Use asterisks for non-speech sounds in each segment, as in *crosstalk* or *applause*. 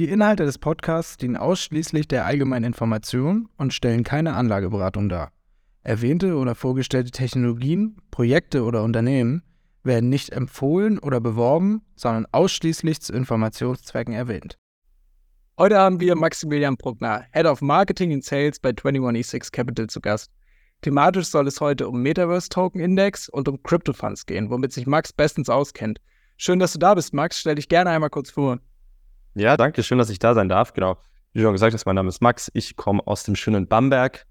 Die Inhalte des Podcasts dienen ausschließlich der allgemeinen Information und stellen keine Anlageberatung dar. Erwähnte oder vorgestellte Technologien, Projekte oder Unternehmen werden nicht empfohlen oder beworben, sondern ausschließlich zu Informationszwecken erwähnt. Heute haben wir Maximilian Bruckner, Head of Marketing and Sales bei 21E6 Capital zu Gast. Thematisch soll es heute um Metaverse Token Index und um Crypto Funds gehen, womit sich Max bestens auskennt. Schön, dass du da bist, Max. Stell dich gerne einmal kurz vor. Ja, danke, schön, dass ich da sein darf. Genau. Wie schon gesagt hast, mein Name ist Max. Ich komme aus dem schönen Bamberg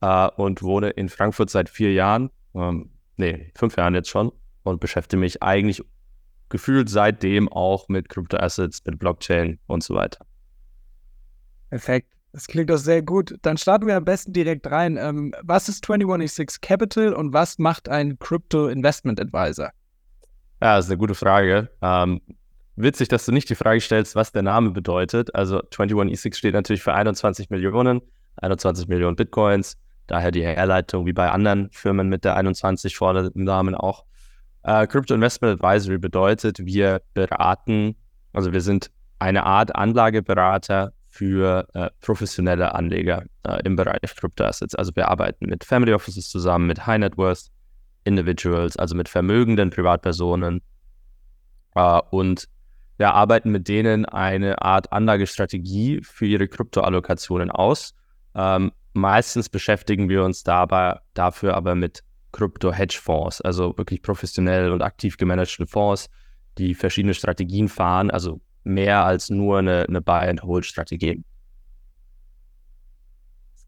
äh, und wohne in Frankfurt seit vier Jahren. Ähm, nee, fünf Jahren jetzt schon und beschäftige mich eigentlich gefühlt seitdem auch mit Kryptoassets, mit Blockchain und so weiter. Perfekt. Das klingt doch sehr gut. Dann starten wir am besten direkt rein. Ähm, was ist 21E6 Capital und was macht ein Crypto Investment Advisor? Ja, das ist eine gute Frage. Ähm, witzig, dass du nicht die Frage stellst, was der Name bedeutet. Also 21E6 steht natürlich für 21 Millionen, 21 Millionen Bitcoins. Daher die Herleitung wie bei anderen Firmen mit der 21 vorne im Namen auch. Äh, Crypto Investment Advisory bedeutet, wir beraten, also wir sind eine Art Anlageberater für äh, professionelle Anleger äh, im Bereich Crypto-Assets. Also wir arbeiten mit Family Offices zusammen, mit High Net Worth Individuals, also mit vermögenden Privatpersonen äh, und wir arbeiten mit denen eine Art Anlagestrategie für ihre Kryptoallokationen aus. Ähm, meistens beschäftigen wir uns dabei dafür aber mit Krypto-Hedgefonds, also wirklich professionell und aktiv gemanagten Fonds, die verschiedene Strategien fahren, also mehr als nur eine, eine Buy-and-Hold-Strategie.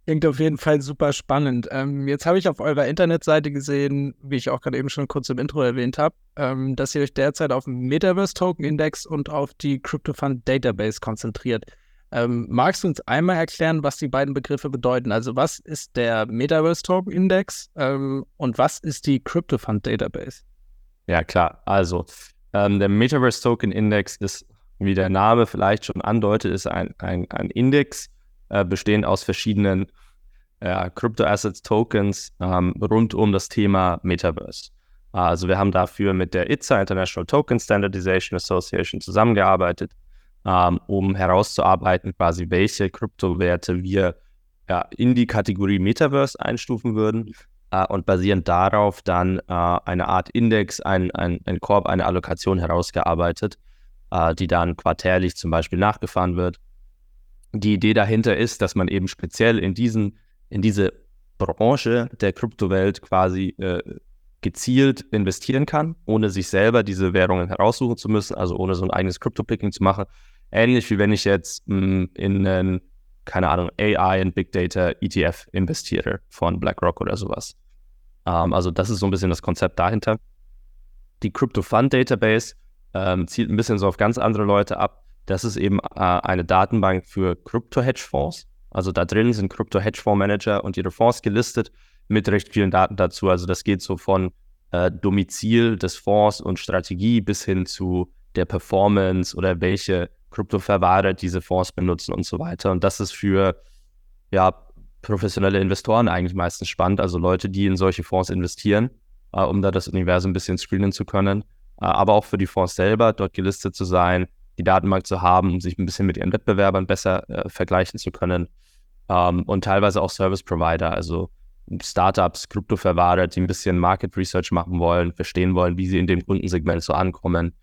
Klingt auf jeden Fall super spannend. Ähm, jetzt habe ich auf eurer Internetseite gesehen, wie ich auch gerade eben schon kurz im Intro erwähnt habe, ähm, dass ihr euch derzeit auf den Metaverse Token Index und auf die CryptoFund Database konzentriert. Ähm, magst du uns einmal erklären, was die beiden Begriffe bedeuten? Also was ist der Metaverse Token Index ähm, und was ist die CryptoFund Database? Ja, klar. Also ähm, der Metaverse Token Index ist, wie der Name vielleicht schon andeutet, ist ein, ein, ein Index, äh, bestehen aus verschiedenen äh, Crypto-Assets, Tokens ähm, rund um das Thema Metaverse. Also wir haben dafür mit der ITSA, International Token Standardization Association, zusammengearbeitet, ähm, um herauszuarbeiten, quasi welche Kryptowerte wir ja, in die Kategorie Metaverse einstufen würden äh, und basierend darauf dann äh, eine Art Index, ein, ein, ein Korb, eine Allokation herausgearbeitet, äh, die dann quartärlich zum Beispiel nachgefahren wird die Idee dahinter ist, dass man eben speziell in diesen, in diese Branche der Kryptowelt quasi äh, gezielt investieren kann, ohne sich selber diese Währungen heraussuchen zu müssen, also ohne so ein eigenes Crypto-Picking zu machen. Ähnlich wie wenn ich jetzt mh, hm, in einen, keine Ahnung, AI und Big Data ETF investiere von BlackRock oder sowas. Ähm, also das ist so ein bisschen das Konzept dahinter. Die Crypto Fund Database ähm, zielt ein bisschen so auf ganz andere Leute ab. Das ist eben äh, eine Datenbank für Krypto-Hedgefonds. Also da drin sind Krypto-Hedgefonds-Manager und ihre Fonds gelistet mit recht vielen Daten dazu. Also das geht so von äh, Domizil des Fonds und Strategie bis hin zu der Performance oder welche Kryptoverwahrer diese Fonds benutzen und so weiter. Und das ist für ja, professionelle Investoren eigentlich meistens spannend, also Leute, die in solche Fonds investieren, äh, um da das Universum ein bisschen screenen zu können. Äh, aber auch für die Fonds selber, dort gelistet zu sein, die Datenbank zu haben, um sich ein bisschen mit ihren Wettbewerbern besser äh, vergleichen zu können. Ähm, und teilweise auch Service Provider, also Startups, Kryptoverwahrer, die ein bisschen Market Research machen wollen, verstehen wollen, wie sie in dem Kundensegment so ankommen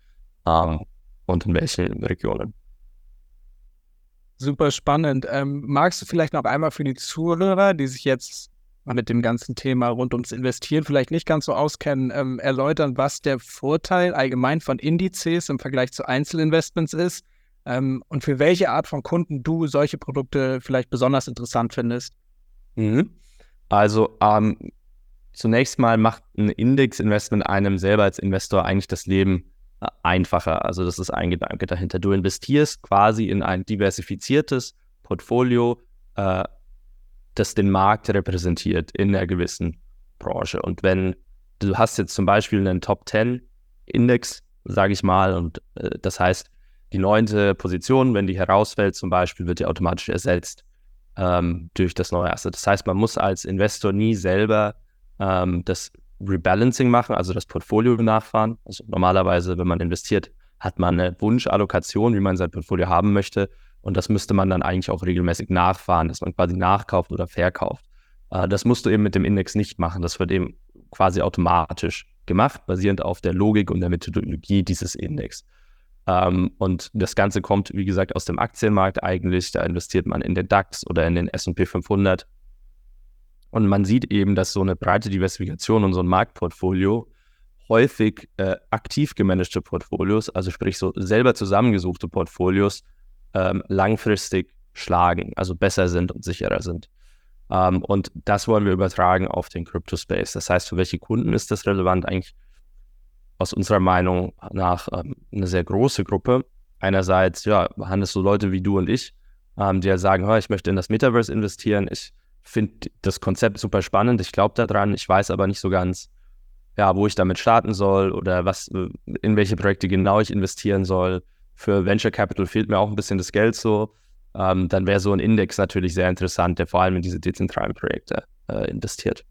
ähm, und in welchen Regionen. Super spannend. Ähm, magst du vielleicht noch einmal für die Zuhörer, die sich jetzt mit dem ganzen Thema rund ums Investieren vielleicht nicht ganz so auskennen, ähm, erläutern, was der Vorteil allgemein von Indizes im Vergleich zu Einzelinvestments ist ähm, und für welche Art von Kunden du solche Produkte vielleicht besonders interessant findest. Mhm. Also ähm, zunächst mal macht ein Indexinvestment einem selber als Investor eigentlich das Leben äh, einfacher. Also das ist ein Gedanke dahinter. Du investierst quasi in ein diversifiziertes Portfolio, äh, das den Markt repräsentiert in einer gewissen Branche. Und wenn du hast jetzt zum Beispiel einen Top 10 Index, sage ich mal, und äh, das heißt, die neunte Position, wenn die herausfällt zum Beispiel, wird die automatisch ersetzt ähm, durch das neue Asset. Das heißt, man muss als Investor nie selber ähm, das Rebalancing machen, also das Portfolio nachfahren. Also normalerweise, wenn man investiert, hat man eine Wunschallokation, wie man sein Portfolio haben möchte. Und das müsste man dann eigentlich auch regelmäßig nachfahren, dass man quasi nachkauft oder verkauft. Äh, das musst du eben mit dem Index nicht machen. Das wird eben quasi automatisch gemacht, basierend auf der Logik und der Methodologie dieses Index. Ähm, und das Ganze kommt, wie gesagt, aus dem Aktienmarkt eigentlich. Da investiert man in den DAX oder in den SP 500. Und man sieht eben, dass so eine breite Diversifikation und so ein Marktportfolio häufig äh, aktiv gemanagte Portfolios, also sprich so selber zusammengesuchte Portfolios, ähm, langfristig schlagen, also besser sind und sicherer sind. Ähm, und das wollen wir übertragen auf den Crypto-Space. Das heißt, für welche Kunden ist das relevant? Eigentlich aus unserer Meinung nach ähm, eine sehr große Gruppe. Einerseits, ja, es so Leute wie du und ich, ähm, die ja sagen, ich möchte in das Metaverse investieren. Ich finde das Konzept super spannend. Ich glaube daran. Ich weiß aber nicht so ganz, ja, wo ich damit starten soll oder was, äh, in welche Projekte genau ich investieren soll. Für Venture Capital fehlt mir auch ein bisschen das Geld so. Ähm, dann wäre so ein Index natürlich sehr interessant, der vor allem in diese dezentralen Projekte äh, investiert.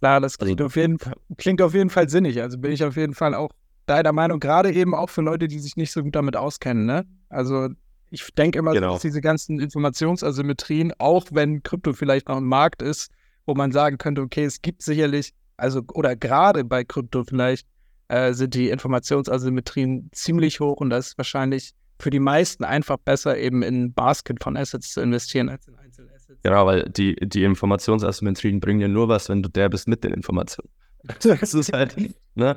Klar, das klingt, also, auf jeden Fall, klingt auf jeden Fall sinnig. Also bin ich auf jeden Fall auch deiner Meinung, gerade eben auch für Leute, die sich nicht so gut damit auskennen. Ne? Also ich denke immer, genau. dass diese ganzen Informationsasymmetrien, auch wenn Krypto vielleicht noch ein Markt ist, wo man sagen könnte, okay, es gibt sicherlich, also oder gerade bei Krypto vielleicht, äh, sind die Informationsasymmetrien ziemlich hoch und das ist wahrscheinlich für die meisten einfach besser, eben in ein Basket von Assets zu investieren, als in Einzelassets. Genau, weil die, die Informationsasymmetrien bringen ja nur was, wenn du der bist mit den Informationen. *laughs* Das ist halt, ne?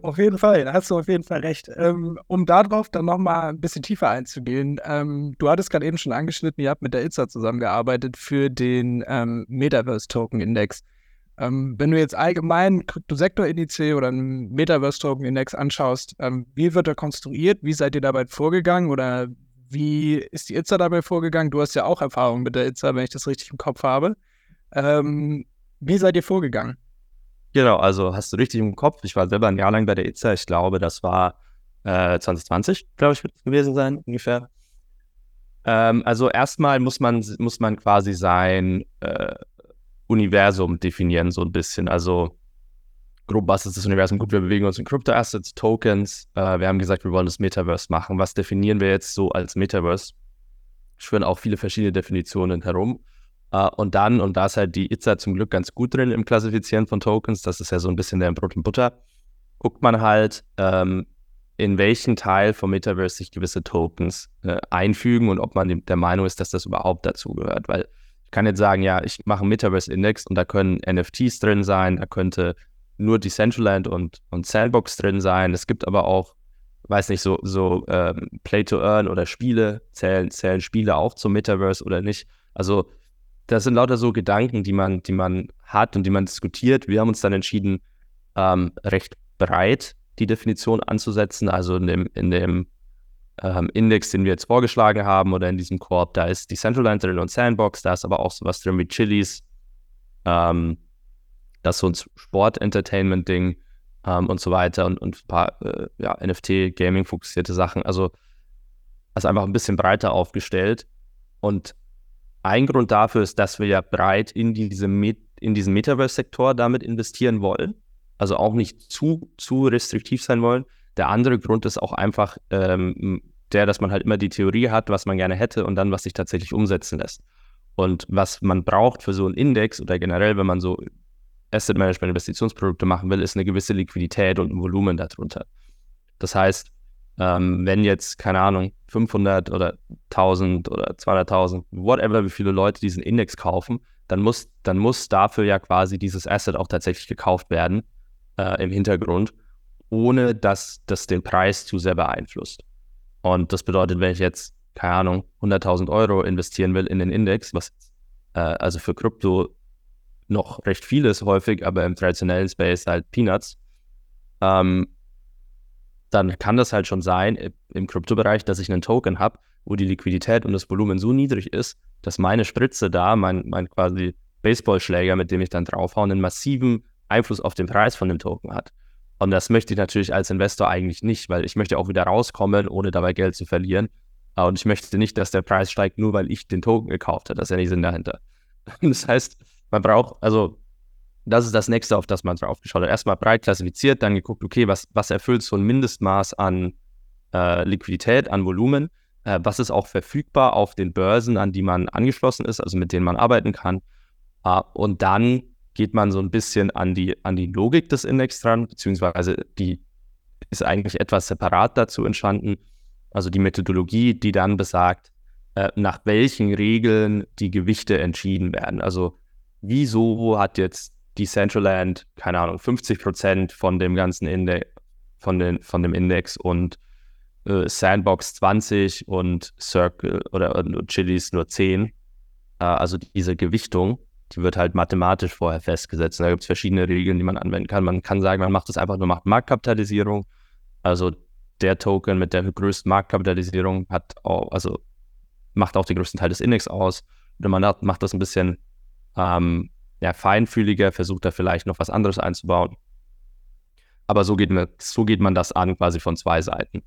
Auf jeden Fall, da hast du auf jeden Fall recht. Ähm, um darauf dann nochmal ein bisschen tiefer einzugehen, ähm, du hattest gerade eben schon angeschnitten, ihr habt mit der ITSA zusammengearbeitet für den ähm, Metaverse Token Index. Ähm, wenn du jetzt allgemein Kryptosektor-Indiz oder einen Metaverse-Token-Index anschaust, ähm, wie wird er konstruiert? Wie seid ihr dabei vorgegangen? Oder wie ist die ITSA dabei vorgegangen? Du hast ja auch Erfahrung mit der ITSA, wenn ich das richtig im Kopf habe. Ähm, wie seid ihr vorgegangen? Genau, also hast du richtig im Kopf. Ich war selber ein Jahr lang bei der ITSA. Ich glaube, das war äh, 2020, glaube ich, wird es gewesen sein, ungefähr. Ähm, also erstmal muss man, muss man quasi sein äh, Universum definieren, so ein bisschen. Also grob, was ist das Universum? Gut, wir bewegen uns in Crypto-Assets, Tokens. Äh, wir haben gesagt, wir wollen das Metaverse machen. Was definieren wir jetzt so als Metaverse? Schwören auch viele verschiedene Definitionen herum. Uh, und dann, und da ist halt die ITSA zum Glück ganz gut drin im Klassifizieren von Tokens, das ist ja so ein bisschen der Brot und Butter, guckt man halt, ähm, in welchen Teil vom Metaverse sich gewisse Tokens äh, einfügen und ob man der Meinung ist, dass das überhaupt dazu gehört. Weil kann jetzt sagen, ja, ich mache einen Metaverse-Index und da können NFTs drin sein, da könnte nur Decentraland und, und Sandbox drin sein. Es gibt aber auch, weiß nicht, so, so ähm, Play-to-Earn oder Spiele, zählen, zählen Spiele auch zum Metaverse oder nicht. Also das sind lauter so Gedanken, die man, die man hat und die man diskutiert. Wir haben uns dann entschieden, ähm, recht breit die Definition anzusetzen, also in dem, in dem ähm, Index, den wir jetzt vorgeschlagen haben oder in diesem Korb, da ist Decentraland drin und Sandbox, da ist aber auch sowas drin wie Chili's. Ähm, das ist so ein Sport-Entertainment-Ding ähm, und so weiter und, und ein paar äh, ja, NFT-Gaming-fokussierte Sachen. Also, also einfach ein bisschen breiter aufgestellt. Und ein Grund dafür ist, dass wir ja breit in, diese Met in diesen Metaverse-Sektor damit investieren wollen. Also auch nicht zu, zu restriktiv sein wollen. Der andere Grund ist auch einfach ähm, der, dass man halt immer die Theorie hat, was man gerne hätte und dann, was sich tatsächlich umsetzen lässt. Und was man braucht für so einen Index oder generell, wenn man so Asset Management Investitionsprodukte machen will, ist eine gewisse Liquidität und ein Volumen darunter. Das heißt, ähm, wenn jetzt, keine Ahnung, 500 oder 1000 oder 200.000, whatever, wie viele Leute diesen Index kaufen, dann muss, dann muss dafür ja quasi dieses Asset auch tatsächlich gekauft werden äh, im Hintergrund ohne dass das den Preis zu sehr beeinflusst. Und das bedeutet, wenn ich jetzt, keine Ahnung, 100.000 Euro investieren will in den Index, was äh, also für Krypto noch recht viel ist häufig, aber im traditionellen Space halt Peanuts, ähm, dann kann das halt schon sein im Kryptobereich, dass ich einen Token habe, wo die Liquidität und das Volumen so niedrig ist, dass meine Spritze da, mein, mein quasi Baseballschläger, mit dem ich dann draufhaue, einen massiven Einfluss auf den Preis von dem Token hat. Und das möchte ich natürlich als Investor eigentlich nicht, weil ich möchte auch wieder rauskommen, ohne dabei Geld zu verlieren. Und ich möchte nicht, dass der Preis steigt, nur weil ich den Token gekauft habe. Das ist ja nicht Sinn dahinter. *laughs* Das heißt, man braucht, also das ist das nächste, auf das man drauf geschaut hat. Erstmal breit klassifiziert, dann geguckt, okay, was, was erfüllt so ein Mindestmaß an äh, Liquidität, an Volumen, äh, was ist auch verfügbar auf den Börsen, an die man angeschlossen ist, also mit denen man arbeiten kann. Äh, und dann geht man so ein bisschen an die, an die Logik des Index dran, beziehungsweise die ist eigentlich etwas separat dazu entstanden. Also die Methodologie, die dann besagt, äh, nach welchen Regeln die Gewichte entschieden werden. Also wieso hat jetzt Decentraland, keine Ahnung, 50 Prozent von dem ganzen Index, von, den, von dem Index und äh, Sandbox 20 und Circle oder und Chilis nur 10. Äh, also diese Gewichtung die wird halt mathematisch vorher festgesetzt. da gibt es verschiedene Regeln, die man anwenden kann. Man kann sagen, man macht das einfach nur macht Marktkapitalisierung. Also der Token mit der größten Marktkapitalisierung hat auch, also macht auch den größten Teil des Index aus. Oder man hat, macht das ein bisschen ähm, ja, feinfühliger, versucht da vielleicht noch was anderes einzubauen. Aber so geht, man, so geht man das an, quasi von zwei Seiten.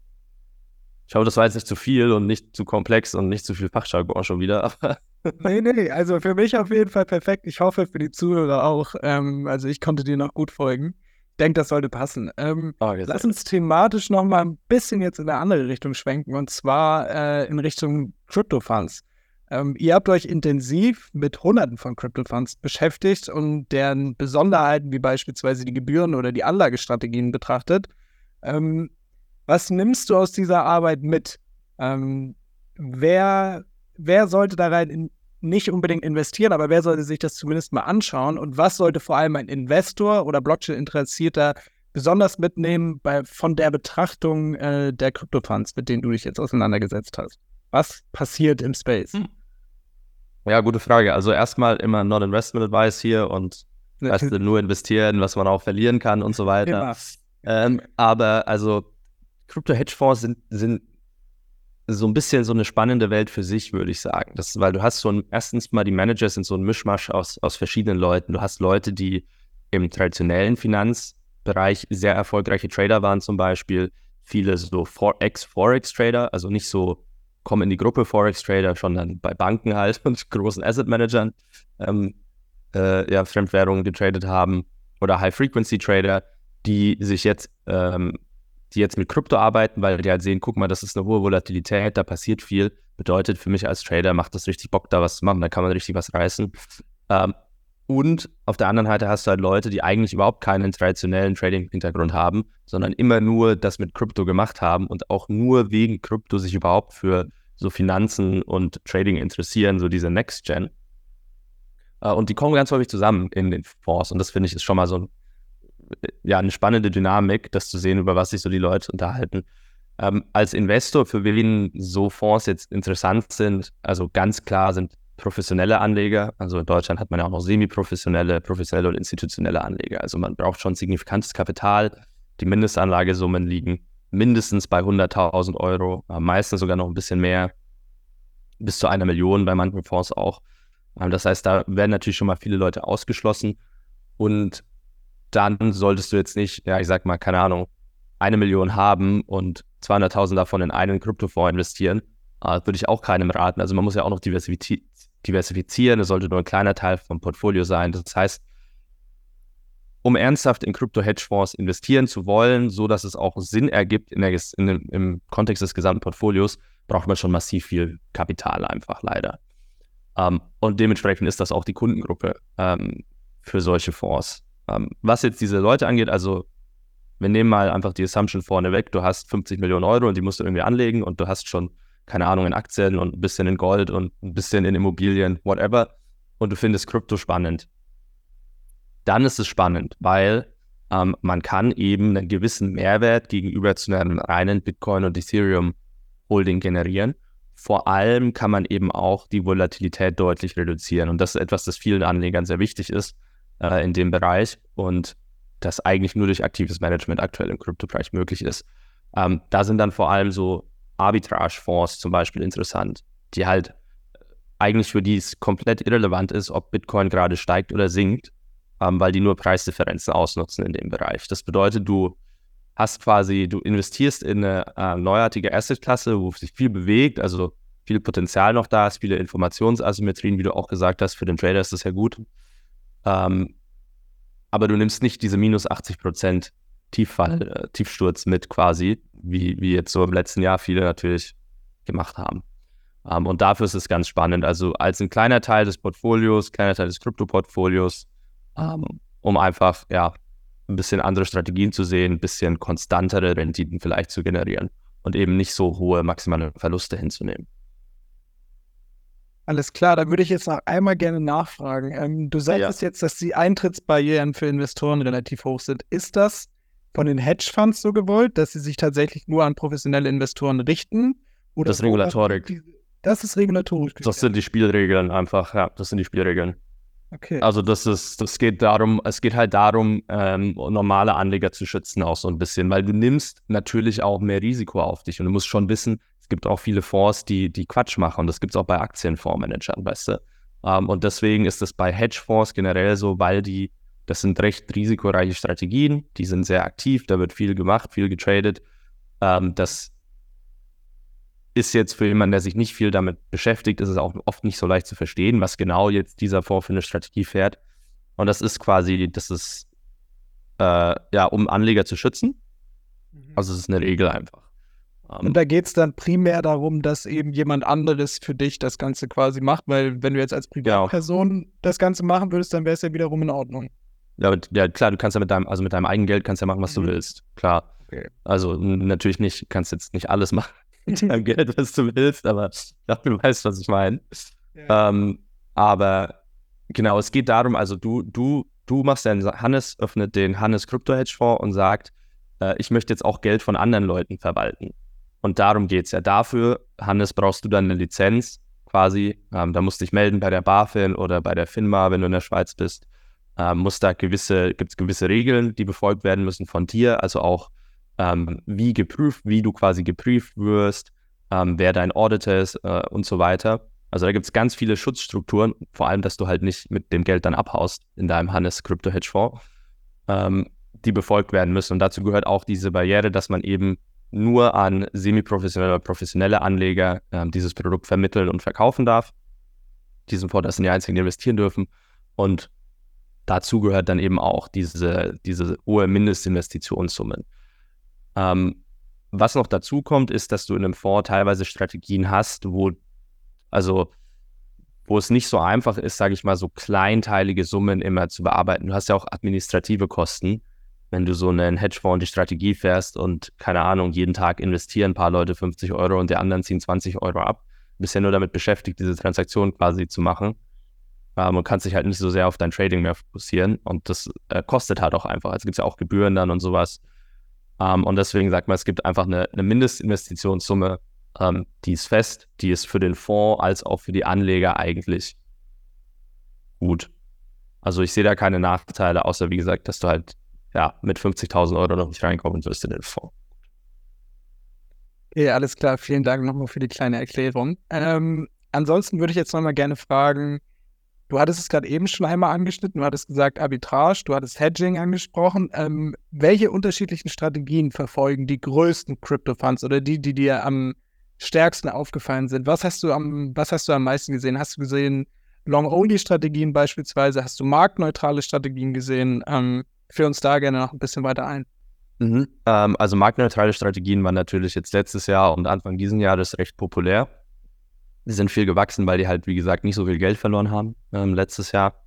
Ich hoffe, das war jetzt nicht zu viel und nicht zu komplex und nicht zu viel Fachjargon schon wieder. *laughs* Aber nee, nee, also für mich auf jeden Fall perfekt. Ich hoffe für die Zuhörer auch. Ähm, also ich konnte dir noch gut folgen. Ich denke, das sollte passen. Ähm, oh, lass uns thematisch noch mal ein bisschen jetzt in eine andere Richtung schwenken und zwar äh, in Richtung Crypto Funds. Ähm, ihr habt euch intensiv mit Hunderten von Crypto Funds beschäftigt und deren Besonderheiten wie beispielsweise die Gebühren oder die Anlagestrategien betrachtet. Ähm, was nimmst du aus dieser Arbeit mit? Ähm, wer, wer sollte da rein in, nicht unbedingt investieren, aber wer sollte sich das zumindest mal anschauen? Und was sollte vor allem ein Investor oder Blockchain-Interessierter besonders mitnehmen bei, von der Betrachtung äh, der Kryptofunds, mit denen du dich jetzt auseinandergesetzt hast? Was passiert im Space? Hm. Ja, gute Frage. Also erstmal immer Non-Investment-Advice hier und weißt du, nur investieren, was man auch verlieren kann und so weiter. Ähm, aber also Krypto-Hedgefonds sind, sind so ein bisschen so eine spannende Welt für sich, würde ich sagen. Das, weil du hast so ein, erstens mal die Manager sind so ein Mischmasch aus, aus verschiedenen Leuten. Du hast Leute, die im traditionellen Finanzbereich sehr erfolgreiche Trader waren, zum Beispiel viele so Ex-Forex-Trader, also nicht so kommen in die Gruppe Forex-Trader, sondern bei Banken halt *laughs* und großen Asset-Managern ähm, äh, ja, Fremdwährungen getradet haben oder High-Frequency-Trader, die sich jetzt ähm, die jetzt mit Krypto arbeiten, weil die halt sehen, guck mal, das ist eine hohe Volatilität, da passiert viel. Bedeutet für mich als Trader, macht das richtig Bock, da was zu machen, da kann man richtig was reißen. Ähm, und auf der anderen Seite hast du halt Leute, die eigentlich überhaupt keinen traditionellen Trading-Hintergrund haben, sondern immer nur das mit Krypto gemacht haben und auch nur wegen Krypto sich überhaupt für so Finanzen und Trading interessieren, so diese Next Gen. Äh, und die kommen ganz häufig zusammen in den Fonds. Und das finde ich ist schon mal so ein ja, eine spannende Dynamik, das zu sehen, über was sich so die Leute unterhalten. Ähm, als Investor, für wen so Fonds jetzt interessant sind, also ganz klar sind professionelle Anleger. Also in Deutschland hat man ja auch noch semi-professionelle, professionelle und institutionelle Anleger. Also man braucht schon signifikantes Kapital. Die Mindestanlagesummen liegen mindestens bei 100.000 Euro, meistens sogar noch ein bisschen mehr, bis zu einer Million bei manchen Fonds auch. Ähm, das heißt, da werden natürlich schon mal viele Leute ausgeschlossen. Und dann solltest du jetzt nicht, ja, ich sag mal, keine Ahnung, eine Million haben und 200.000 davon in einen Kryptofonds investieren. Äh, würde ich auch keinem raten. Also man muss ja auch noch diversifizieren. Es sollte nur ein kleiner Teil vom Portfolio sein. Das heißt, um ernsthaft in Krypto-Hedgefonds investieren zu wollen, so dass es auch Sinn ergibt in der, in dem, im Kontext des gesamten Portfolios, braucht man schon massiv viel Kapital einfach leider. Ähm, und dementsprechend ist das auch die Kundengruppe ähm, für solche Fonds. Ähm, was jetzt diese Leute angeht, also wir nehmen mal einfach die Assumption vorne weg, du hast 50 Millionen Euro und die musst du irgendwie anlegen und du hast schon, keine Ahnung, in Aktien und ein bisschen in Gold und ein bisschen in Immobilien, whatever, und du findest Krypto spannend. Dann ist es spannend, weil ähm, man kann eben einen gewissen Mehrwert gegenüber zu einem reinen Bitcoin und Ethereum Holding generieren. Vor allem kann man eben auch die Volatilität deutlich reduzieren. Und das ist etwas, das vielen Anlegern sehr wichtig ist, äh, in dem Bereich und das eigentlich nur durch aktives Management aktuell im Kryptobereich möglich ist. Ähm, da sind dann vor allem so Arbitrage-Fonds zum Beispiel interessant, die halt eigentlich für die es komplett irrelevant ist, ob Bitcoin gerade steigt oder sinkt, ähm, weil die nur Preisdifferenzen ausnutzen in dem Bereich. Das bedeutet, du hast quasi, du investierst in eine äh, neuartige Assetklasse, wo sich viel bewegt, also viel Potenzial noch da ist, viele Informationsasymmetrien, wie du auch gesagt hast, für den Trader ist das ja gut. Ähm, aber du nimmst nicht diese minus 80 Prozent Tieffall, äh, Tiefsturz mit quasi, wie, wie jetzt so im letzten Jahr viele natürlich gemacht haben. Ähm, und dafür ist es ganz spannend. Also als ein kleiner Teil des Portfolios, kleiner Teil des Krypto-Portfolios, um, ähm, um einfach ja ein bisschen andere Strategien zu sehen, ein bisschen konstantere Renditen vielleicht zu generieren und eben nicht so hohe maximale Verluste hinzunehmen. Alles klar, da würde ich jetzt noch einmal gerne nachfragen. Ähm, du sagst ja. jetzt, dass die Eintrittsbarrieren für Investoren relativ hoch sind. Ist das von den Hedgefonds so gewollt, dass sie sich tatsächlich nur an professionelle Investoren richten? Oder das ist Regulatorik. Das ist regulatorisch. Das sind die Spielregeln einfach, ja, das sind die Spielregeln. Okay. Also das ist, das geht darum, es geht halt darum, ähm, normale Anleger zu schützen auch so ein bisschen, weil du nimmst natürlich auch mehr Risiko auf dich und du musst schon wissen, es gibt auch viele Fonds, die, die Quatsch machen und das gibt es auch bei Aktienfondsmanagern, weißt du. Ähm, und deswegen ist es bei Hedgefonds generell so, weil die, das sind recht risikoreiche Strategien, die sind sehr aktiv, da wird viel gemacht, viel getradet. Ähm, das ist jetzt für jemanden, der sich nicht viel damit beschäftigt, ist es auch oft nicht so leicht zu verstehen, was genau jetzt dieser Fonds für eine Strategie fährt. Und das ist quasi, das ist, äh, ja, um Anleger zu schützen. Mhm. Also es ist eine Regel einfach. Um, und da geht es dann primär darum, dass eben jemand anderes für dich das Ganze quasi macht, weil wenn du jetzt als genau. Privatperson genau. das Ganze machen würdest, dann wäre es ja wiederum in Ordnung. Ja, ja, klar, du kannst ja mit deinem, also mit deinem eigenen Geld kannst ja machen, was mhm. du willst. Klar. Okay. Also natürlich nicht, kannst jetzt nicht alles machen *laughs* mit deinem Geld, was du willst, aber ich glaube, du weißt, was ich meine. Ja. Ähm, aber genau, es geht darum, also du, du, du machst den Hannes, öffnet den Hannes Krypto Hedge Fonds und sagt, äh, ich möchte jetzt auch Geld von anderen Leuten verwalten. Und darum geht es ja. Dafür, Hannes, brauchst du dann eine Lizenz quasi. Ähm, da musst du dich melden bei der BaFin oder bei der FINMA, wenn du in der Schweiz bist. Ähm, muss da gewisse, gibt es gewisse Regeln, die befolgt werden müssen von dir, also auch ähm, wie geprüft, wie du quasi geprüft wirst, ähm, wer dein Auditor ist äh, und so weiter. Also da gibt es ganz viele Schutzstrukturen, vor allem, dass du halt nicht mit dem Geld dann abhaust in deinem Hannes Crypto Hedge Fonds, ähm, die befolgt werden müssen. Und dazu gehört auch diese Barriere, dass man eben nur an semi-professionelle oder professionelle Anleger ähm, dieses Produkt vermitteln und verkaufen darf. Diesen Fonds, dass sie die einzigen investieren dürfen. Und dazu gehört dann eben auch diese, diese hohe Mindestinvestitionssummen. Ähm, was noch dazu kommt, ist, dass du in einem Fonds teilweise Strategien hast, wo, also, wo es nicht so einfach ist, sage ich mal, so kleinteilige Summen immer zu bearbeiten. Du hast ja auch administrative Kosten, wenn du so einen Hedgefonds die Strategie fährst und, keine Ahnung, jeden Tag investieren ein paar Leute 50 Euro und die anderen ziehen 20 Euro ab. Bist ja nur damit beschäftigt, diese Transaktion quasi zu machen. Ähm, und kannst dich halt nicht so sehr auf dein Trading mehr fokussieren. Und das äh, kostet halt auch einfach. Es gibt ja auch Gebühren dann und sowas. Ähm, und deswegen sagt man, es gibt einfach eine, eine Mindestinvestitionssumme, ähm, die ist fest, die ist für den Fonds als auch für die Anleger eigentlich gut. Also ich sehe da keine Nachteile, außer wie gesagt, dass du halt ja mit 50.000 Euro noch nicht reinkommen wirst in den Fonds. Ja, alles klar. Vielen Dank nochmal für die kleine Erklärung. Ähm, ansonsten würde ich jetzt nochmal gerne fragen, Du hattest es gerade eben schon einmal angeschnitten, du hattest gesagt Arbitrage, du hattest Hedging angesprochen. Ähm, welche unterschiedlichen Strategien verfolgen die größten Crypto-Funds oder die, die dir am stärksten aufgefallen sind? Was hast du am, was hast du am meisten gesehen? Hast du gesehen Long-Only-Strategien beispielsweise? Hast du marktneutrale Strategien gesehen? Ähm, führ uns da gerne noch ein bisschen weiter ein. Mhm. Ähm, also marktneutrale Strategien waren natürlich jetzt letztes Jahr und Anfang dieses Jahres recht populär. Die sind viel gewachsen, weil die halt, wie gesagt, nicht so viel Geld verloren haben ähm, letztes Jahr.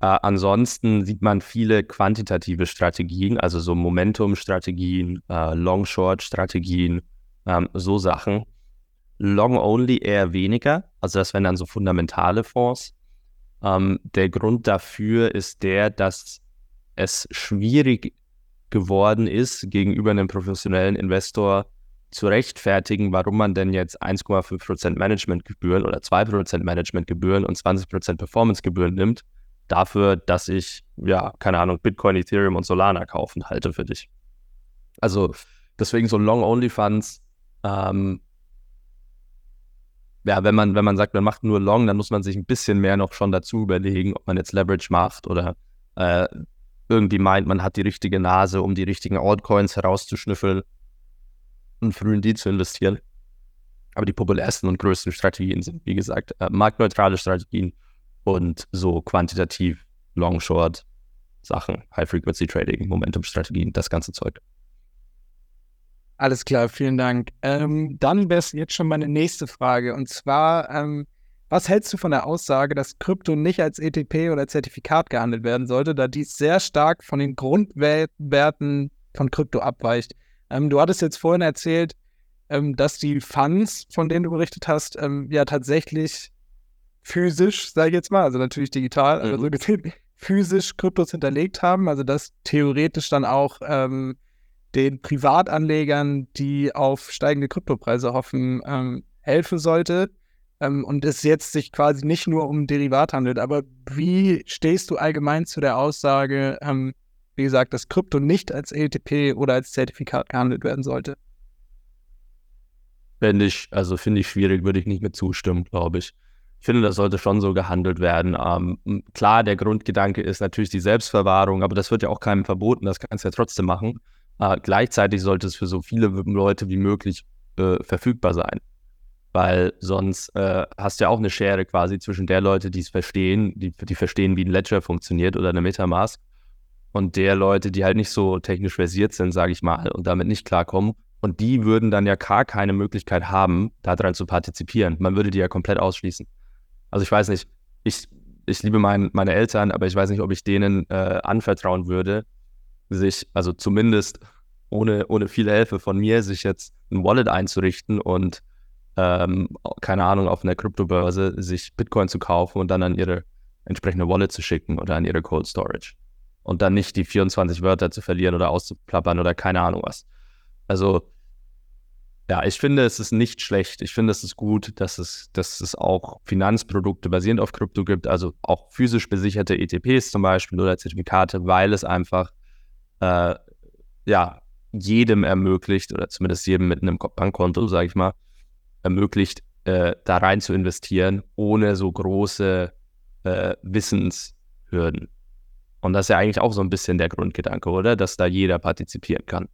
Äh, ansonsten sieht man viele quantitative Strategien, also so Momentum-Strategien, äh, Long-Short-Strategien, ähm, so Sachen. Long-Only eher weniger, also das wären dann so fundamentale Fonds. Ähm, der Grund dafür ist der, dass es schwierig geworden ist, gegenüber einem professionellen Investor zu rechtfertigen, warum man denn jetzt 1,5% Managementgebühren oder 2% Managementgebühren und 20% Performancegebühren nimmt, dafür, dass ich, ja, keine Ahnung, Bitcoin, Ethereum und Solana kaufen halte für dich. Also deswegen so Long-Only-Funds Ähm, ja, wenn man, wenn man sagt, man macht nur Long, dann muss man sich ein bisschen mehr noch schon dazu überlegen, ob man jetzt Leverage macht oder äh, irgendwie meint, man hat die richtige Nase, um die richtigen Altcoins herauszuschnüffeln und früh in die zu investieren. Aber die populärsten und größten Strategien sind, wie gesagt, äh, marktneutrale Strategien und so quantitativ Long-Short Sachen, High-Frequency-Trading, Momentum-Strategien, das ganze Zeug. Alles klar, vielen Dank. Ähm, dann wäre es jetzt schon meine nächste Frage. Und zwar, ähm, was hältst du von der Aussage, dass Krypto nicht als ETP oder Zertifikat gehandelt werden sollte, da dies sehr stark von den Grundwerten von Krypto abweicht? Ähm, du hattest jetzt vorhin erzählt, ähm, dass die Funds, von denen du berichtet hast, ähm, ja tatsächlich physisch, sage ich jetzt mal, also natürlich digital, mhm. aber so gesehen *laughs* physisch Kryptos hinterlegt haben, also dass theoretisch dann auch ähm, den Privatanlegern, die auf steigende Kryptopreise hoffen, ähm, helfen sollte. Ähm, und es jetzt sich quasi nicht nur um Derivat handelt. Aber wie stehst du allgemein zu der Aussage, ähm, wie gesagt, dass Krypto nicht als ETP oder als Zertifikat gehandelt werden sollte? Finde ich, also finde ich schwierig, würde ich nicht mit zustimmen, glaube ich. Ich finde, das sollte schon so gehandelt werden. Ähm, klar, der Grundgedanke ist natürlich die Selbstverwahrung, aber das wird ja auch keinem verboten, das kannst du ja trotzdem machen. Äh, gleichzeitig sollte es für so viele Leute wie möglich äh, verfügbar sein. Weil sonst äh, hast du ja auch eine Schere quasi zwischen der Leute, die es verstehen, die, die verstehen, wie ein Ledger funktioniert oder eine Metamask, und der Leute, die halt nicht so technisch versiert sind, sage ich mal, und damit nicht klarkommen. Und die würden dann ja gar keine Möglichkeit haben, daran zu partizipieren. Man würde die ja komplett ausschließen. Also ich weiß nicht, ich, ich liebe mein, meine Eltern, aber ich weiß nicht, ob ich denen äh, anvertrauen würde, sich, also zumindest ohne, ohne viel Hilfe von mir, sich jetzt ein Wallet einzurichten und ähm, keine Ahnung, auf einer Kryptobörse sich Bitcoin zu kaufen und dann an ihre entsprechende Wallet zu schicken oder an ihre Cold Storage. Und dann nicht die 24 Wörter zu verlieren oder auszuplappern oder keine Ahnung was. Also, ja, ich finde, es ist nicht schlecht. Ich finde, es ist gut, dass es, dass es auch Finanzprodukte basierend auf Krypto gibt, also auch physisch besicherte ETPs zum Beispiel oder Zertifikate, weil es einfach äh, ja, jedem ermöglicht, oder zumindest jedem mit einem Bankkonto, sage ich mal, ermöglicht, äh, da rein zu investieren, ohne so große äh, Wissenshürden. Und das ist ja eigentlich auch so ein bisschen der Grundgedanke, oder? Dass da jeder partizipieren kann.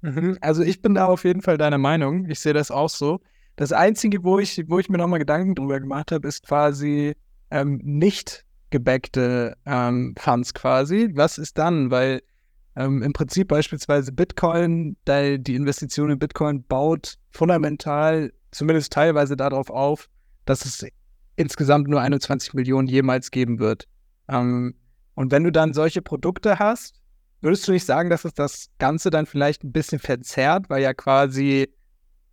Mhm. Also ich bin da auf jeden Fall deiner Meinung. Ich sehe das auch so. Das Einzige, wo ich, wo ich mir nochmal Gedanken drüber gemacht habe, ist quasi ähm, nicht gebackte ähm, Funds quasi. Was ist dann? Weil ähm, Im Prinzip beispielsweise Bitcoin, da die Investition in Bitcoin baut fundamental, zumindest teilweise darauf auf, dass es insgesamt nur 21 Millionen jemals geben wird. Ähm, und wenn du dann solche Produkte hast, würdest du nicht sagen, dass es das Ganze dann vielleicht ein bisschen verzerrt, weil ja quasi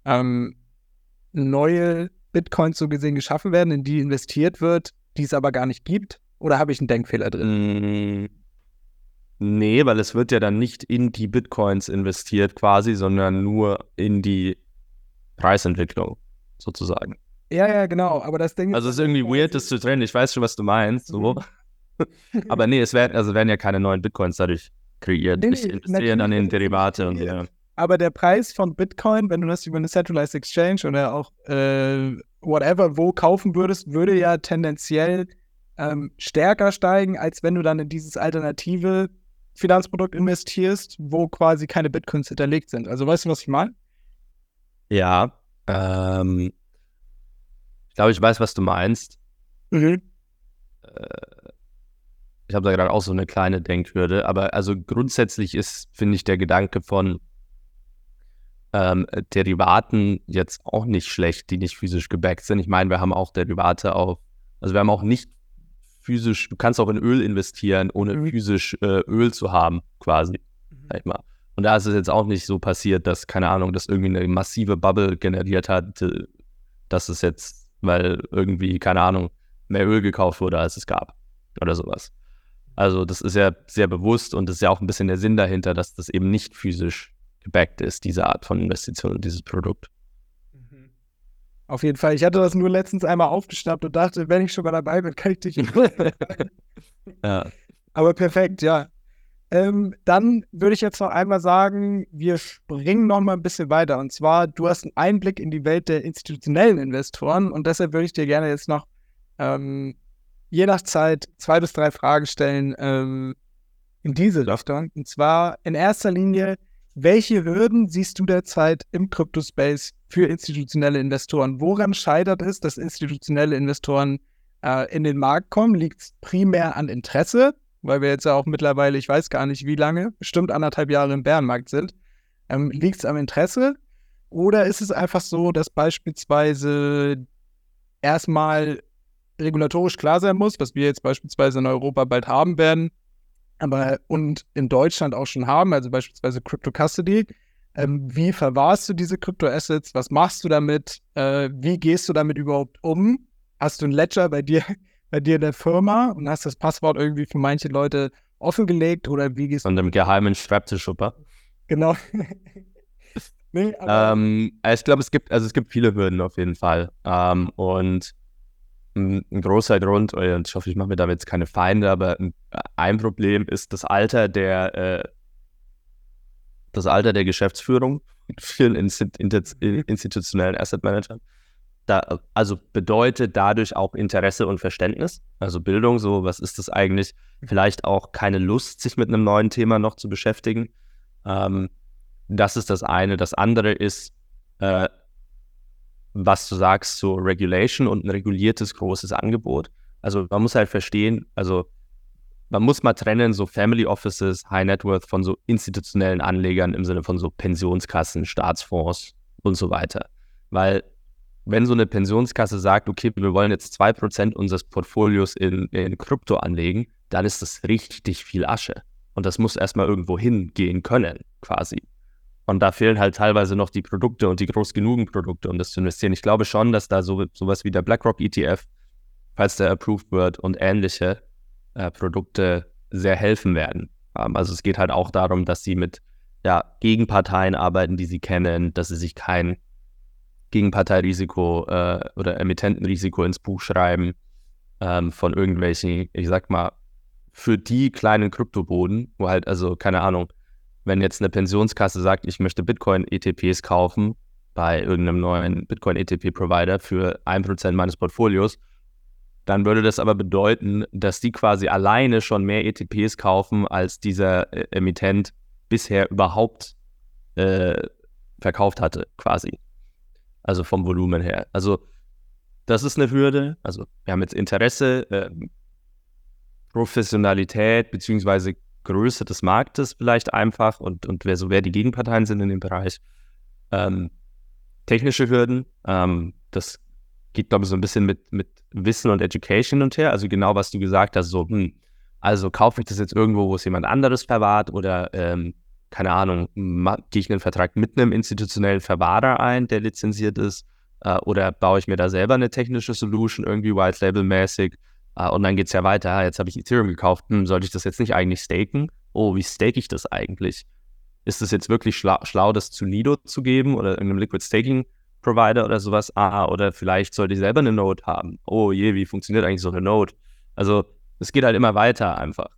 ähm, neue Bitcoins so gesehen geschaffen werden, in die investiert wird, die es aber gar nicht gibt? Oder habe ich einen Denkfehler drin? Mm Nee, weil es wird ja dann nicht in die Bitcoins investiert quasi, sondern nur in die Preisentwicklung sozusagen. Ja, ja, genau. Aber das Ding Also es ist irgendwie weird, das zu trennen. Ich weiß schon, was du meinst. So. *laughs* aber nee, es werden, also werden ja keine neuen Bitcoins dadurch kreiert. Nee, ich investiere dann in Derivate und ja. Aber der Preis von Bitcoin, wenn du das über eine Centralized Exchange oder auch äh, whatever wo kaufen würdest, würde ja tendenziell ähm, stärker steigen, als wenn du dann in dieses alternative Finanzprodukt investierst, wo quasi keine Bitcoins hinterlegt sind. Also weißt du, was ich meine? Ja, ähm, ich glaube, ich weiß, was du meinst. Mhm. Äh, ich habe da gerade auch so eine kleine Denkhürde, aber also grundsätzlich ist, finde ich, der Gedanke von ähm, Derivaten jetzt auch nicht schlecht, die nicht physisch gebackt sind. Ich meine, wir haben auch Derivate auf, also wir haben auch nicht physisch, du kannst auch in Öl investieren, ohne mhm. physisch äh, Öl zu haben, quasi. Mhm. Sag ich mal. Und da ist es jetzt auch nicht so passiert, dass, keine Ahnung, das irgendwie eine massive Bubble generiert hat, dass es jetzt, weil irgendwie, keine Ahnung, mehr Öl gekauft wurde, als es gab. Oder sowas. Also, das ist ja sehr bewusst und das ist ja auch ein bisschen der Sinn dahinter, dass das eben nicht physisch gebackt ist, diese Art von Investition und dieses Produkt. Auf jeden Fall. Ich hatte das nur letztens einmal aufgeschnappt und dachte, wenn ich schon mal dabei bin, kann ich dich. *laughs* ja. Aber perfekt, ja. Ähm, dann würde ich jetzt noch einmal sagen, wir springen noch mal ein bisschen weiter. Und zwar, du hast einen Einblick in die Welt der institutionellen Investoren und deshalb würde ich dir gerne jetzt noch ähm, je nach Zeit zwei bis drei Fragen stellen ähm, in diese Richtung. Und zwar in erster Linie, welche Hürden siehst du derzeit im Crypto-Space für institutionelle Investoren? Woran scheitert es, dass institutionelle Investoren äh, in den Markt kommen? Liegt es primär an Interesse? weil wir jetzt ja auch mittlerweile, ich weiß gar nicht wie lange, bestimmt anderthalb Jahre im Bärenmarkt sind. Ähm, Liegt es am Interesse? Oder ist es einfach so, dass beispielsweise erstmal regulatorisch klar sein muss, was wir jetzt beispielsweise in Europa bald haben werden, aber und in Deutschland auch schon haben, also beispielsweise Crypto Custody. Ähm, wie verwahrst du diese Crypto-Assets? Was machst du damit? Äh, wie gehst du damit überhaupt um? Hast du ein Ledger bei dir *laughs* bei dir in der Firma und hast das Passwort irgendwie für manche Leute offengelegt oder wie gehst du? Und im geheimen Schreibtischschupper. Genau. *laughs* nee, ähm, ich glaube, es gibt, also es gibt viele Hürden auf jeden Fall. Ähm, und ein, ein großer Grund, und ich hoffe, ich mache mir damit jetzt keine Feinde, aber ein, ein Problem ist das Alter der äh, das Alter der Geschäftsführung in vielen institutionellen Asset Managern da, also bedeutet dadurch auch Interesse und Verständnis, also Bildung, so was ist das eigentlich? Vielleicht auch keine Lust, sich mit einem neuen Thema noch zu beschäftigen. Ähm, das ist das eine. Das andere ist, äh, was du sagst, so Regulation und ein reguliertes großes Angebot. Also man muss halt verstehen, also man muss mal trennen, so Family Offices, High Net Worth von so institutionellen Anlegern im Sinne von so Pensionskassen, Staatsfonds und so weiter. Weil wenn so eine Pensionskasse sagt, okay, wir wollen jetzt 2% unseres Portfolios in, in Krypto anlegen, dann ist das richtig viel Asche. Und das muss erstmal irgendwo hingehen können, quasi. Und da fehlen halt teilweise noch die Produkte und die groß genugen Produkte, um das zu investieren. Ich glaube schon, dass da so sowas wie der BlackRock ETF, falls der approved wird und ähnliche äh, Produkte sehr helfen werden. Ähm, also es geht halt auch darum, dass sie mit ja, Gegenparteien arbeiten, die sie kennen, dass sie sich kein Gegenparteirisiko äh, oder Emittentenrisiko ins Buch schreiben ähm, von irgendwelchen, ich sag mal, für die kleinen Kryptoboden, wo halt, also keine Ahnung, wenn jetzt eine Pensionskasse sagt, ich möchte Bitcoin-ETPs kaufen bei irgendeinem neuen Bitcoin-ETP-Provider für 1% meines Portfolios, dann würde das aber bedeuten, dass die quasi alleine schon mehr ETPs kaufen, als dieser äh, Emittent bisher überhaupt äh, verkauft hatte, quasi also vom Volumen her. Also das ist eine Hürde. Also wir haben jetzt Interesse, äh, Professionalität beziehungsweise Größe des Marktes vielleicht einfach und, und wer so wer die Gegenparteien sind in dem Bereich. Ähm, technische Hürden, ähm, das geht, glaube ich, so ein bisschen mit, mit Wissen und Education und her. Also genau, was du gesagt hast, so, hm, also kaufe ich das jetzt irgendwo, wo es jemand anderes verwahrt oder ähm, keine Ahnung, gehe ich einen Vertrag mit einem institutionellen Verwahrer ein, der lizenziert ist, äh, oder baue ich mir da selber eine technische Solution, irgendwie White Label mäßig, äh, und dann geht es ja weiter. Jetzt habe ich Ethereum gekauft, hm, sollte ich das jetzt nicht eigentlich staken? Oh, wie stake ich das eigentlich? Ist es jetzt wirklich schlau, schlau, das zu Lido zu geben oder irgendeinem Liquid Staking Provider oder sowas? Ah, oder vielleicht sollte ich selber eine Node haben. Oh je, wie funktioniert eigentlich so eine Node? Also, es geht halt immer weiter einfach.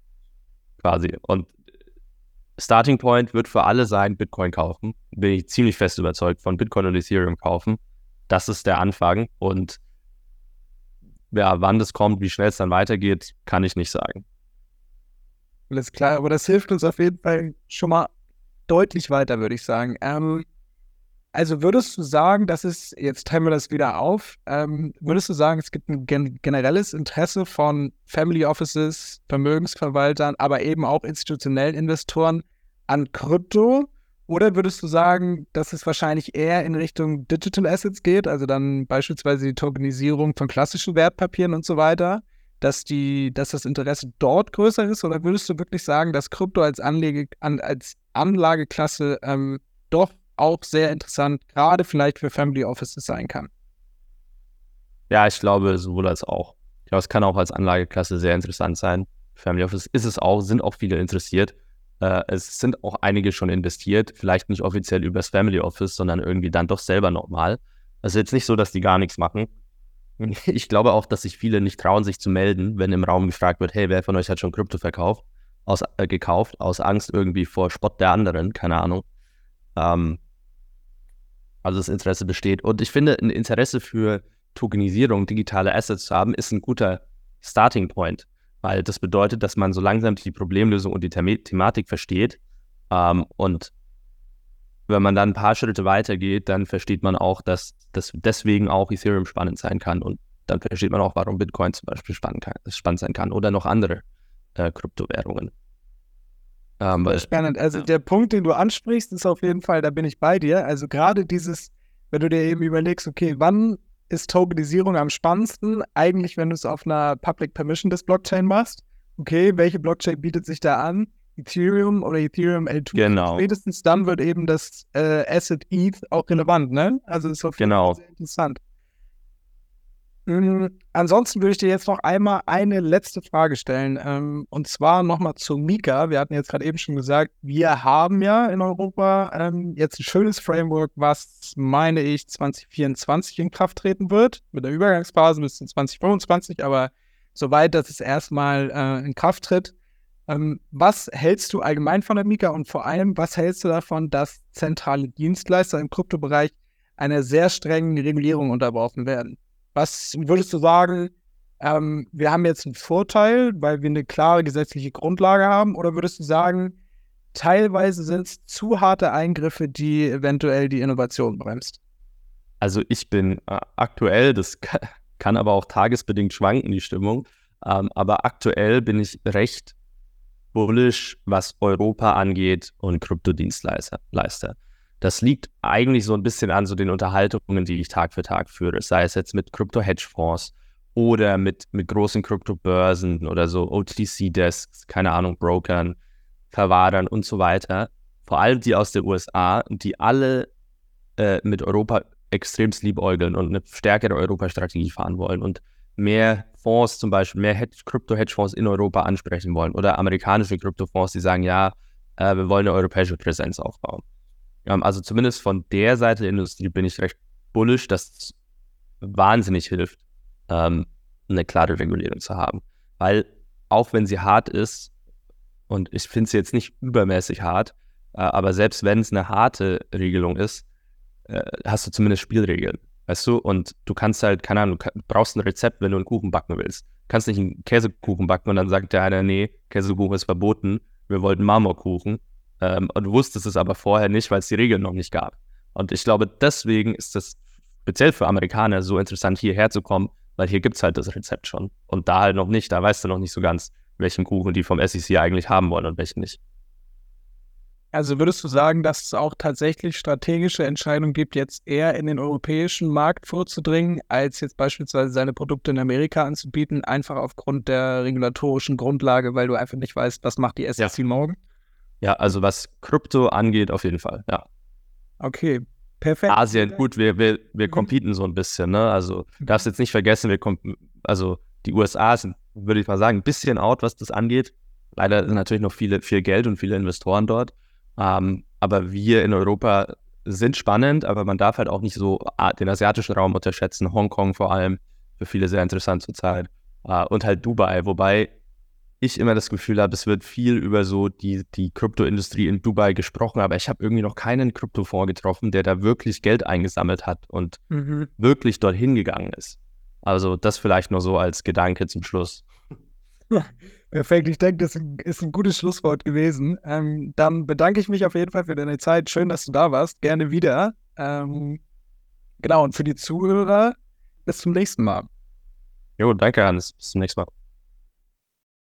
Quasi. Und Starting Point wird für alle sein, Bitcoin kaufen. Bin ich ziemlich fest überzeugt von Bitcoin und Ethereum kaufen. Das ist der Anfang. Und ja, wann das kommt, wie schnell es dann weitergeht, kann ich nicht sagen. Alles klar, aber das hilft uns auf jeden Fall schon mal deutlich weiter, würde ich sagen. Ähm, also würdest du sagen, dass es, jetzt teilen wir das wieder auf, ähm, würdest du sagen, es gibt ein gen generelles Interesse von Family Offices, Vermögensverwaltern, aber eben auch institutionellen Investoren an Krypto? Oder würdest du sagen, dass es wahrscheinlich eher in Richtung Digital Assets geht, also dann beispielsweise die Tokenisierung von klassischen Wertpapieren und so weiter, dass, die, dass das Interesse dort größer ist? Oder würdest du wirklich sagen, dass Krypto als, Anlege, an, als Anlageklasse ähm, doch auch sehr interessant, gerade vielleicht für Family Offices sein kann. Ja, ich glaube, sowohl als auch. Ich glaube, es kann auch als Anlageklasse sehr interessant sein. Family Office ist es auch, sind auch viele interessiert. Äh, es sind auch einige schon investiert, vielleicht nicht offiziell übers Family Office, sondern irgendwie dann doch selber nochmal. Ist jetzt nicht so, dass die gar nichts machen. *laughs* Ich glaube auch, dass sich viele nicht trauen, sich zu melden, wenn im Raum gefragt wird, hey, wer von euch hat schon Krypto verkauft? aus, äh, gekauft, aus Angst irgendwie vor Spott der anderen, keine Ahnung. Ähm, also das Interesse besteht. Und ich finde, ein Interesse für Tokenisierung, digitale Assets zu haben, ist ein guter Starting Point, weil das bedeutet, dass man so langsam die Problemlösung und die The Thematik versteht. Ähm, und wenn man dann ein paar Schritte weitergeht, dann versteht man auch, dass das deswegen auch Ethereum spannend sein kann. Und dann versteht man auch, warum Bitcoin zum Beispiel spannend, kann, spannend sein kann oder noch andere äh, Kryptowährungen. Ähm, weil, Spannend. Also ja. der Punkt, den du ansprichst, ist auf jeden Fall, da bin ich bei dir. Also gerade dieses, wenn du dir eben überlegst, okay, wann ist Tokenisierung am spannendsten? Eigentlich, wenn du es auf einer Public Permission des Blockchain machst. Okay, welche Blockchain bietet sich da an? Ethereum oder Ethereum L2. Genau. Spätestens dann wird eben das äh, Asset ETH auch relevant, ne? Also ist auf jeden genau. Fall sehr interessant. Mhm. Ansonsten würde ich dir jetzt noch einmal eine letzte Frage stellen. Ähm, und zwar nochmal zu Mika. Wir hatten jetzt gerade eben schon gesagt, wir haben ja in Europa ähm, jetzt ein schönes Framework, was, meine ich, 2024 in Kraft treten wird. Mit der Übergangsphase bis 2025, aber soweit, dass es erstmal äh, in Kraft tritt. Ähm, was hältst du allgemein von der Mika und vor allem, was hältst du davon, dass zentrale Dienstleister im Kryptobereich einer sehr strengen Regulierung unterworfen werden? Was würdest du sagen, ähm, wir haben jetzt einen Vorteil, weil wir eine klare gesetzliche Grundlage haben? Oder würdest du sagen, teilweise sind es zu harte Eingriffe, die eventuell die Innovation bremst? Also ich bin äh, aktuell, das *laughs* kann, aber auch tagesbedingt schwanken, die Stimmung, ähm, aber aktuell bin ich recht bullish, was Europa angeht und Kryptodienstleister. Das liegt eigentlich so ein bisschen an so den Unterhaltungen, die ich Tag für Tag führe, sei es jetzt mit Krypto-Hedgefonds oder mit, mit großen Kryptobörsen oder so OTC-Desks, keine Ahnung, Brokern, Verwahrern und so weiter. Vor allem die aus den USA, die alle äh, mit Europa extremst liebäugeln und eine stärkere Europastrategie fahren wollen und mehr Fonds zum Beispiel, mehr Krypto-Hedgefonds in Europa ansprechen wollen oder amerikanische Kryptofonds, die sagen, ja, äh, wir wollen eine europäische Präsenz aufbauen. Ähm, also zumindest von der Seite der Industrie bin ich recht bullish, dass es wahnsinnig hilft, ähm, eine klare Regulierung zu haben. Weil auch wenn sie hart ist, und ich finde sie jetzt nicht übermäßig hart, äh, aber selbst wenn es eine harte Regelung ist, äh, hast du zumindest Spielregeln. Weißt du? Und du kannst halt, keine Ahnung, du brauchst ein Rezept, wenn du einen Kuchen backen willst. Du kannst nicht einen Käsekuchen backen und dann sagt der einer, nee, Käsekuchen ist verboten, wir wollten Marmorkuchen. Ähm, und du wusstest es aber vorher nicht, weil es die Regeln noch nicht gab. Und ich glaube, deswegen ist es speziell für Amerikaner so interessant, hierher zu kommen, weil hier gibt es halt das Rezept schon. Und da halt noch nicht, da weißt du noch nicht so ganz, welchen Kuchen die vom SEC eigentlich haben wollen und welchen nicht. Also würdest du sagen, dass es auch tatsächlich strategische Entscheidungen gibt, jetzt eher in den europäischen Markt vorzudringen, als jetzt beispielsweise seine Produkte in Amerika anzubieten, einfach aufgrund der regulatorischen Grundlage, weil du einfach nicht weißt, was macht die SEC ja. morgen? Ja, also was Krypto angeht, auf jeden Fall, ja. Okay, perfekt. Asien, gut, wir, wir, wir mhm. competen so ein bisschen, ne? Also mhm. darfst jetzt nicht vergessen, wir also die USA sind, würde ich mal sagen, ein bisschen out, was das angeht. Leider sind natürlich noch viele, viel Geld und viele Investoren dort. Ähm, aber wir in Europa sind spannend, aber man darf halt auch nicht so den asiatischen Raum unterschätzen. Hongkong vor allem, für viele sehr interessant zurzeit. Äh, und halt Dubai, wobei ich immer das Gefühl habe, es wird viel über so die, die Kryptoindustrie in Dubai gesprochen, aber ich habe irgendwie noch keinen Kryptofonds getroffen, der da wirklich Geld eingesammelt hat und mhm. wirklich dorthin gegangen ist. Also das vielleicht nur so als Gedanke zum Schluss. Perfekt, ich denke, das ist ein gutes Schlusswort gewesen. Ähm, dann bedanke ich mich auf jeden Fall für deine Zeit. Schön, dass du da warst. Gerne wieder. Ähm, genau, und für die Zuhörer, bis zum nächsten Mal. Jo, danke, Hans. Bis zum nächsten Mal.